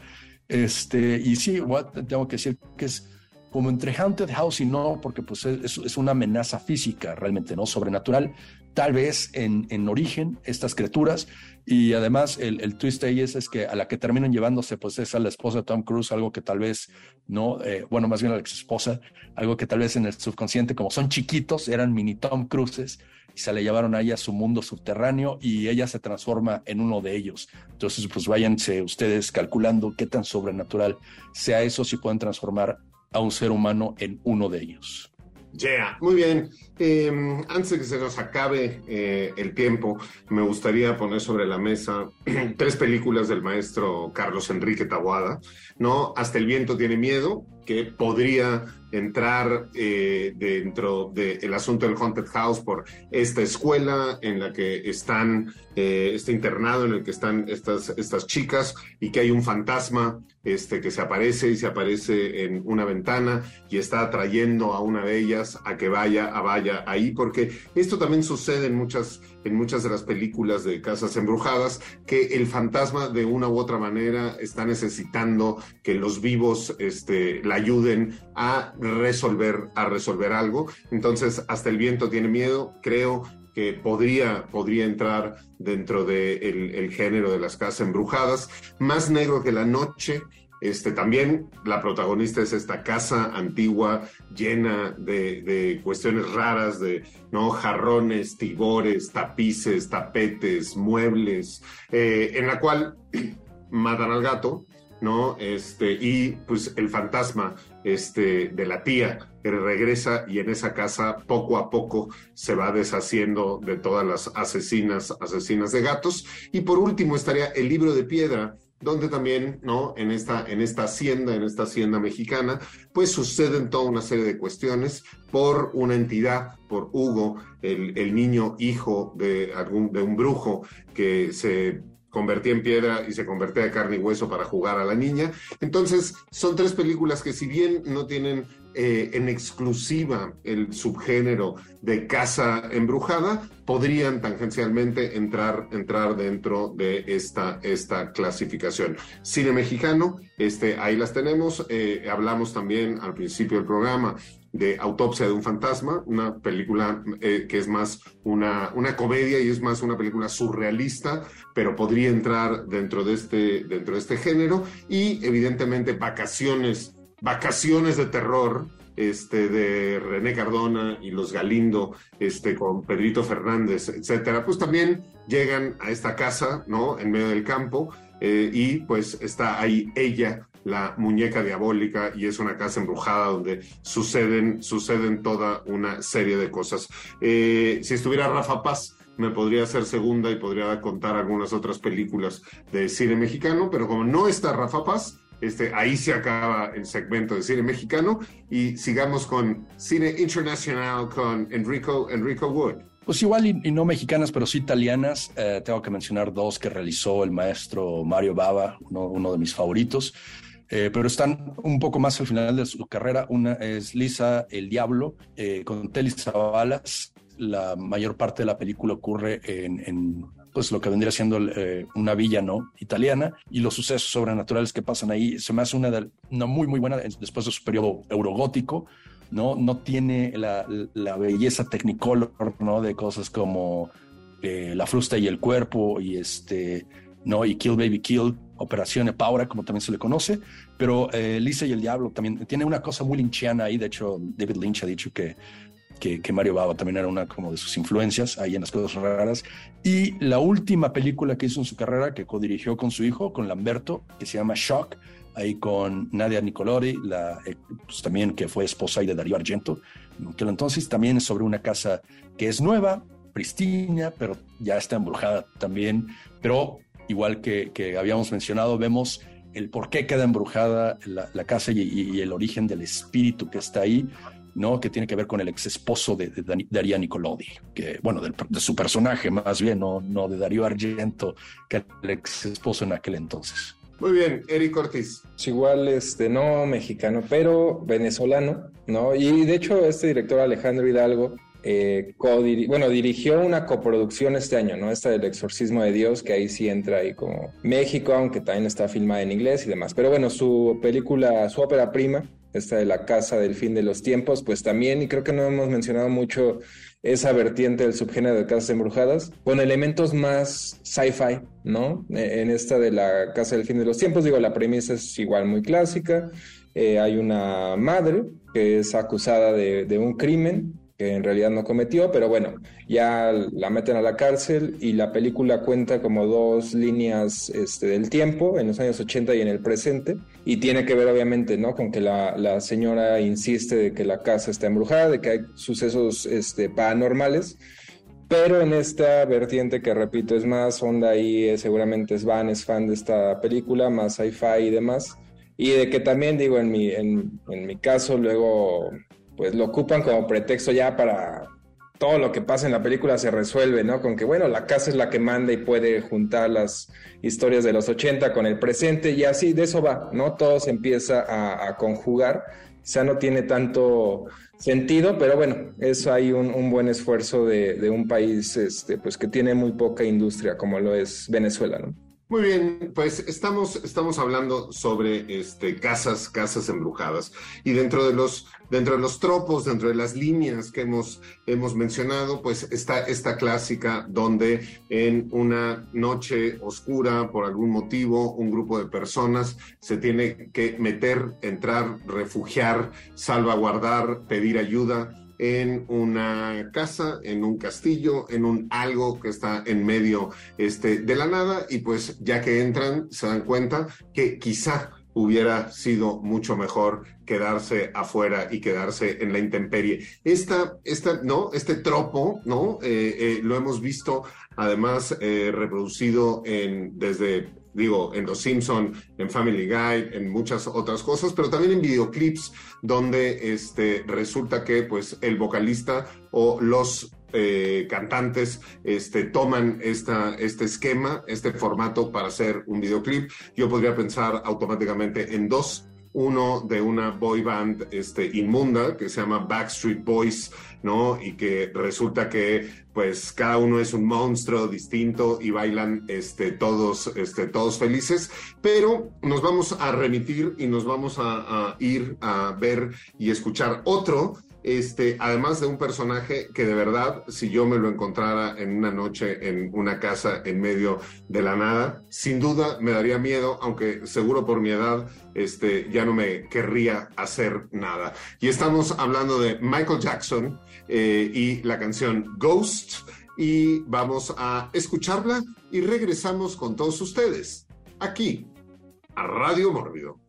Este, y sí, tengo que decir que es como entre Haunted House y no, porque pues es, es, una amenaza física realmente, ¿no? Sobrenatural, tal vez en, en origen estas criaturas y además el, el, twist ahí es, es que a la que terminan llevándose pues es a la esposa de Tom Cruise, algo que tal vez, no, eh, bueno, más bien a la ex esposa, algo que tal vez en el subconsciente, como son chiquitos, eran mini Tom Cruises y se le llevaron ahí a su mundo subterráneo y ella se transforma en uno de ellos. Entonces pues váyanse ustedes calculando qué tan sobrenatural sea eso si pueden transformar a un ser humano en uno de ellos. Yeah, muy bien. Em, antes de que se nos acabe eh, el tiempo, me gustaría poner sobre la mesa tres películas del maestro Carlos Enrique Taboada, ¿no? Hasta el viento tiene miedo, que podría entrar eh, dentro del asunto del Haunted House por esta escuela en la que están, eh, este internado en el que están estas, estas chicas y que hay un fantasma este, que se aparece y se aparece en una ventana y está atrayendo a una de ellas a que vaya, a vaya ahí, porque esto también sucede en muchas, en muchas de las películas de casas embrujadas, que el fantasma de una u otra manera está necesitando que los vivos este, la ayuden a resolver, a resolver algo. Entonces, hasta el viento tiene miedo, creo que podría, podría entrar dentro del de el género de las casas embrujadas. Más negro que la noche, este, también la protagonista es esta casa antigua llena de, de, cuestiones raras, de ¿no? jarrones, tibores, tapices, tapetes, muebles, eh, en la cual matan al gato, ¿no? Este, y pues el fantasma este, de la tía que regresa y en esa casa poco a poco se va deshaciendo de todas las asesinas, asesinas de gatos. Y por último estaría el libro de piedra, donde también, ¿no? En esta, en esta hacienda, en esta hacienda mexicana, pues suceden toda una serie de cuestiones por una entidad, por Hugo, el, el niño hijo de, algún, de un brujo que se convertía en piedra y se convertía de carne y hueso para jugar a la niña. Entonces, son tres películas que si bien no tienen eh, en exclusiva el subgénero de casa embrujada, podrían tangencialmente entrar, entrar dentro de esta, esta clasificación. Cine mexicano, este, ahí las tenemos. Eh, hablamos también al principio del programa de Autopsia de un fantasma, una película eh, que es más una, una comedia y es más una película surrealista, pero podría entrar dentro de este, dentro de este género. Y evidentemente Vacaciones, Vacaciones de Terror, este, de René Cardona y los Galindo, este, con Pedrito Fernández, etcétera, pues también llegan a esta casa, ¿no? En medio del campo, eh, y pues está ahí ella la muñeca diabólica y es una casa embrujada donde suceden, suceden toda una serie de cosas. Eh, si estuviera Rafa Paz, me podría hacer segunda y podría contar algunas otras películas de cine mexicano, pero como no está Rafa Paz, este, ahí se acaba el segmento de cine mexicano y sigamos con cine internacional con Enrico, Enrico Wood. Pues igual y, no mexicanas, pero sí italianas. Eh, tengo que mencionar dos que realizó el maestro Mario Bava, uno de mis favoritos. Eh, pero están un poco más al final de su carrera. Una es Lisa el Diablo, eh, con Telly Savalas. La mayor parte de la película ocurre en, pues lo que vendría siendo eh, una villa no italiana. Y los sucesos sobrenaturales que pasan ahí se me hace una, de, muy muy buena después de su periodo eurogótico no no tiene la, la belleza technicolor no de cosas como la frusta y el cuerpo y este no y Kill Baby Kill Operación Paura, como también se le conoce, pero eh, Lisa y el Diablo también tiene una cosa muy lynchiana ahí, de hecho David Lynch ha dicho que, que, Mario Bava también era una como de sus influencias ahí en las cosas raras. Y la última película que hizo en su carrera, que codirigió con su hijo, con Lamberto, que se llama Shock, ahí con Nadia Nicolori, la, eh, pues también que fue esposa de Darío Argento, que entonces también es sobre una casa que es nueva, pristina, pero ya está embrujada también, pero igual que, habíamos mencionado, vemos el por qué queda embrujada la, casa y, el origen del espíritu que está ahí, ¿no? Que tiene que ver con el ex esposo de, Darío Nicolodi, que, bueno, de su personaje más bien, no, no de Darío Argento, que el ex esposo en aquel entonces. Muy bien, Eric Ortiz. igual, este, no mexicano, pero venezolano, ¿no? Y de hecho, este director Alejandro Hidalgo, eh, bueno, dirigió una coproducción este año, ¿no? Esta del Exorcismo de Dios, que ahí sí entra ahí como México, aunque también está filmada en inglés y demás. Pero bueno, su película, su ópera prima, esta de la casa del fin de los tiempos, pues también, y creo que no hemos mencionado mucho esa vertiente del subgénero de casas embrujadas, con elementos más sci-fi, ¿no? E, en esta de la casa del fin de los tiempos, digo, la premisa es igual muy clásica, eh, hay una madre que es acusada de, de un crimen que en realidad no cometió, pero bueno, ya la meten a la cárcel y la película cuenta como dos líneas este, del tiempo, en los años 80 y en el presente, y tiene que ver obviamente ¿no? con que la, la señora insiste de que la casa está embrujada, de que hay sucesos este, paranormales, pero en esta vertiente que repito es más onda y eh, seguramente es Van, es fan de esta película, más sci-fi y demás, y de que también digo en mi, en, en mi caso luego pues lo ocupan como pretexto ya para todo lo que pasa en la película se resuelve, ¿no? Con que, bueno, la casa es la que manda y puede juntar las historias de los 80 con el presente y así, de eso va, ¿no? Todo se empieza a, conjugar. Sea, no tiene tanto sentido, pero bueno, eso hay un, buen esfuerzo de, de, un país este, pues que tiene muy poca industria como lo es Venezuela, ¿no? Muy bien, pues estamos, estamos hablando sobre este, casas, casas embrujadas. Y dentro de los, dentro de los tropos, dentro de las líneas que hemos, hemos mencionado, pues está esta clásica donde en una noche oscura, por algún motivo, un grupo de personas se tiene que meter, entrar, refugiar, salvaguardar, pedir ayuda en una casa, en un castillo, en un algo que está en medio este, de la nada y pues ya que entran se dan cuenta que quizá hubiera sido mucho mejor quedarse afuera y quedarse en la intemperie. Esta, esta, ¿no? Este tropo, ¿no? Eh, eh, lo hemos visto además eh, reproducido en, desde digo, en Los Simpson, en Family Guy, en muchas otras cosas, pero también en videoclips donde este, resulta que pues el vocalista o los eh, cantantes este, toman esta, este esquema, este formato para hacer un videoclip. Yo podría pensar automáticamente en dos uno de una boy band este, inmunda que se llama Backstreet Boys, ¿no? Y que resulta que pues cada uno es un monstruo distinto y bailan este, todos, este, todos felices, pero nos vamos a remitir y nos vamos a, a ir a ver y escuchar otro este, además de un personaje que de verdad, si yo me lo encontrara en una noche en una casa en medio de la nada, sin duda me daría miedo, aunque seguro por mi edad, este, ya no me querría hacer nada. Y estamos hablando de Michael Jackson eh, y la canción Ghost, y vamos a escucharla y regresamos con todos ustedes aquí a Radio Mórbido.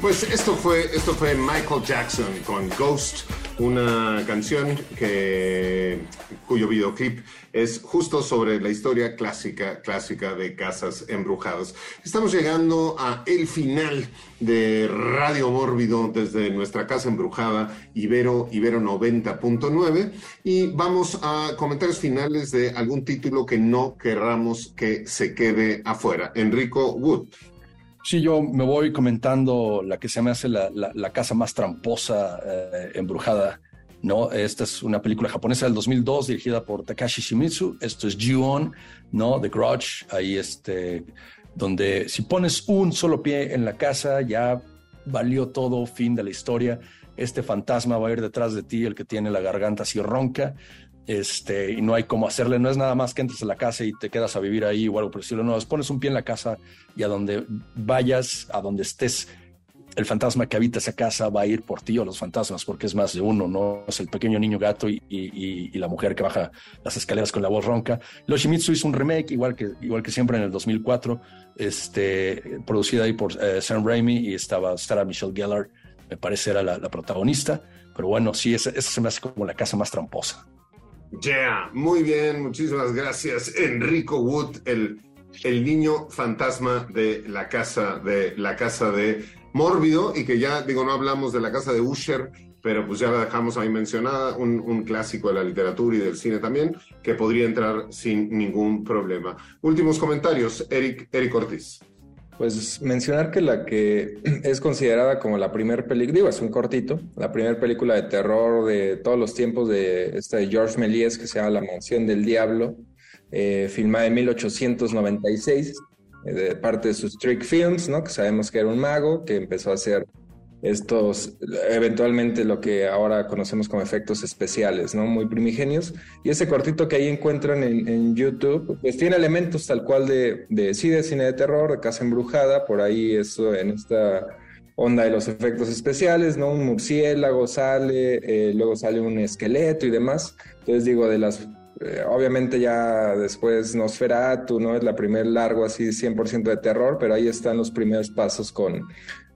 Pues esto fue, esto fue Michael Jackson con Ghost, una canción que, cuyo videoclip es justo sobre la historia clásica, clásica de casas embrujadas. Estamos llegando a el final de Radio Mórbido desde nuestra casa embrujada, Ibero, Ibero 90.9, y vamos a comentarios finales de algún título que no querramos que se quede afuera. Enrico Wood. Sí, yo me voy comentando la que se me hace la, la, casa más tramposa, eh, embrujada. ¿no? Esta es una película japonesa del 2002 dirigida por Takashi Shimizu. Esto es Ju-On, ¿no? The Grudge. Ahí este, donde si pones un solo pie en la casa, ya valió todo, fin de la historia. Este fantasma va a ir detrás de ti, el que tiene la garganta así ronca, este, y no hay cómo hacerle, no es nada más que entres a la casa y te quedas a vivir ahí o algo por el no, pones un pie en la casa y a donde vayas, a donde estés, el fantasma que habita esa casa va a ir por ti o los fantasmas, porque es más de uno, no es el pequeño niño gato y, y, la mujer que baja las escaleras con la voz ronca. Yoshimitsu hizo un remake, igual que, igual que siempre en el 2004, este, producida ahí por eh, Sam Raimi y estaba Sarah Michelle Gellar, me parece era la, protagonista, pero bueno, sí, esa, esa se me hace como la casa más tramposa. Yeah, muy bien, muchísimas gracias. Enrico Wood, el, el niño fantasma de la casa de la casa de mórbido y que ya, digo, no hablamos de la casa de Usher, pero pues ya la dejamos ahí mencionada, un, un, clásico de la literatura y del cine también, que podría entrar sin ningún problema. Últimos comentarios, Eric, Eric Ortiz. Pues mencionar que la que es considerada como la primera película, digo, es un cortito, la primera película de terror de todos los tiempos de esta de George Méliès que se llama La Mansión del Diablo, eh, filmada en 1896 eh, de parte de sus Trick Films, ¿no? Que sabemos que era un mago que empezó a hacer estos, eventualmente lo que ahora conocemos como efectos especiales, ¿no? Muy primigenios. Y ese cortito que ahí encuentran en, YouTube, pues tiene elementos tal cual de, de, sí, de cine de terror, de casa embrujada, por ahí eso, en esta onda de los efectos especiales, ¿no? Un murciélago sale, eh, luego sale un esqueleto y demás. Entonces digo, de las eh, obviamente ya después Nosferatu, ¿no? Es la primer largo así 100% de terror, pero ahí están los primeros pasos con,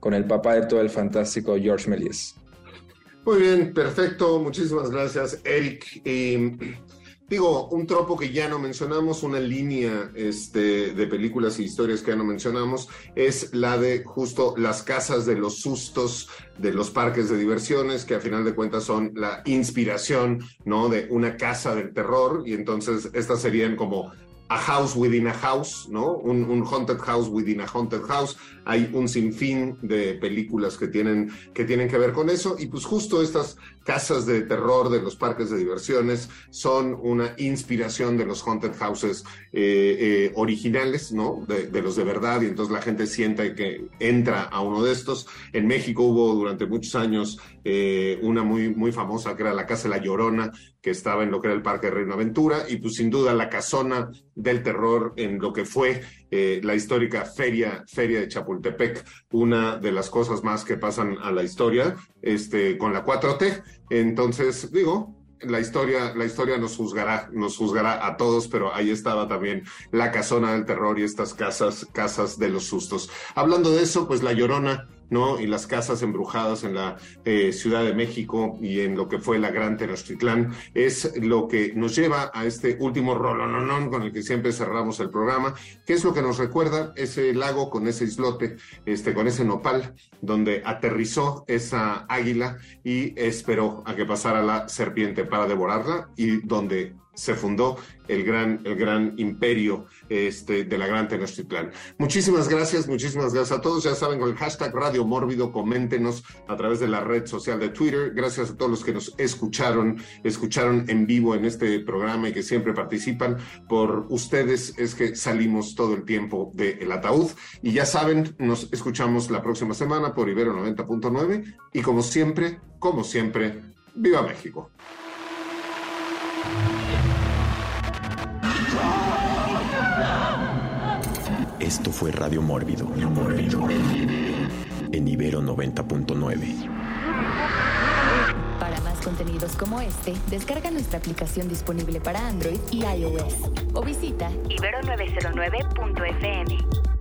con el papá de todo el fantástico George Méliès. Muy bien, perfecto. Muchísimas gracias, Eric. digo, un tropo que ya no mencionamos, una línea este, de películas y historias que ya no mencionamos, es la de justo las casas de los sustos de los parques de diversiones, que a final de cuentas son la inspiración, ¿no? De una casa del terror, y entonces estas serían como a house within a house, ¿no? Un, un, haunted house within a haunted house. Hay un sinfín de películas que tienen, que tienen que ver con eso. Y pues justo estas casas de terror de los parques de diversiones son una inspiración de los haunted houses eh, eh, originales, ¿no? De, de, los de verdad, y entonces la gente siente que entra a uno de estos. En México hubo durante muchos años eh, una muy, muy famosa que era la Casa de la Llorona, que estaba en lo que era el Parque Reino Aventura, y pues sin duda la casona del terror en lo que fue eh, la histórica feria, feria de Chapultepec, una de las cosas más que pasan a la historia, este, con la 4T. Entonces, digo, la historia, la historia nos juzgará, nos juzgará a todos, pero ahí estaba también la casona del terror y estas casas, casas de los sustos. Hablando de eso, pues la Llorona, ¿no? Y las casas embrujadas en la eh, Ciudad de México y en lo que fue la Gran Tenochtitlán es lo que nos lleva a este último rolononón con el que siempre cerramos el programa, que es lo que nos recuerda ese lago con ese islote, este, con ese nopal, donde aterrizó esa águila y esperó a que pasara la serpiente para devorarla y donde se fundó el gran, el gran imperio este, de la Gran Tenochtitlán. Muchísimas gracias, muchísimas gracias a todos. Ya saben, con el hashtag Radio Mórbido, coméntenos a través de la red social de Twitter. Gracias a todos los que nos escucharon, escucharon en vivo en este programa y que siempre participan. Por ustedes es que salimos todo el tiempo del ataúd. Y ya saben, nos escuchamos la próxima semana por Ibero 90.9. Y como siempre, como siempre, ¡Viva México! Esto fue Radio Mórbido, Mórbido en Ibero 90.9. Para más contenidos como este, descarga nuestra aplicación disponible para Android y iOS o visita ibero909.fm.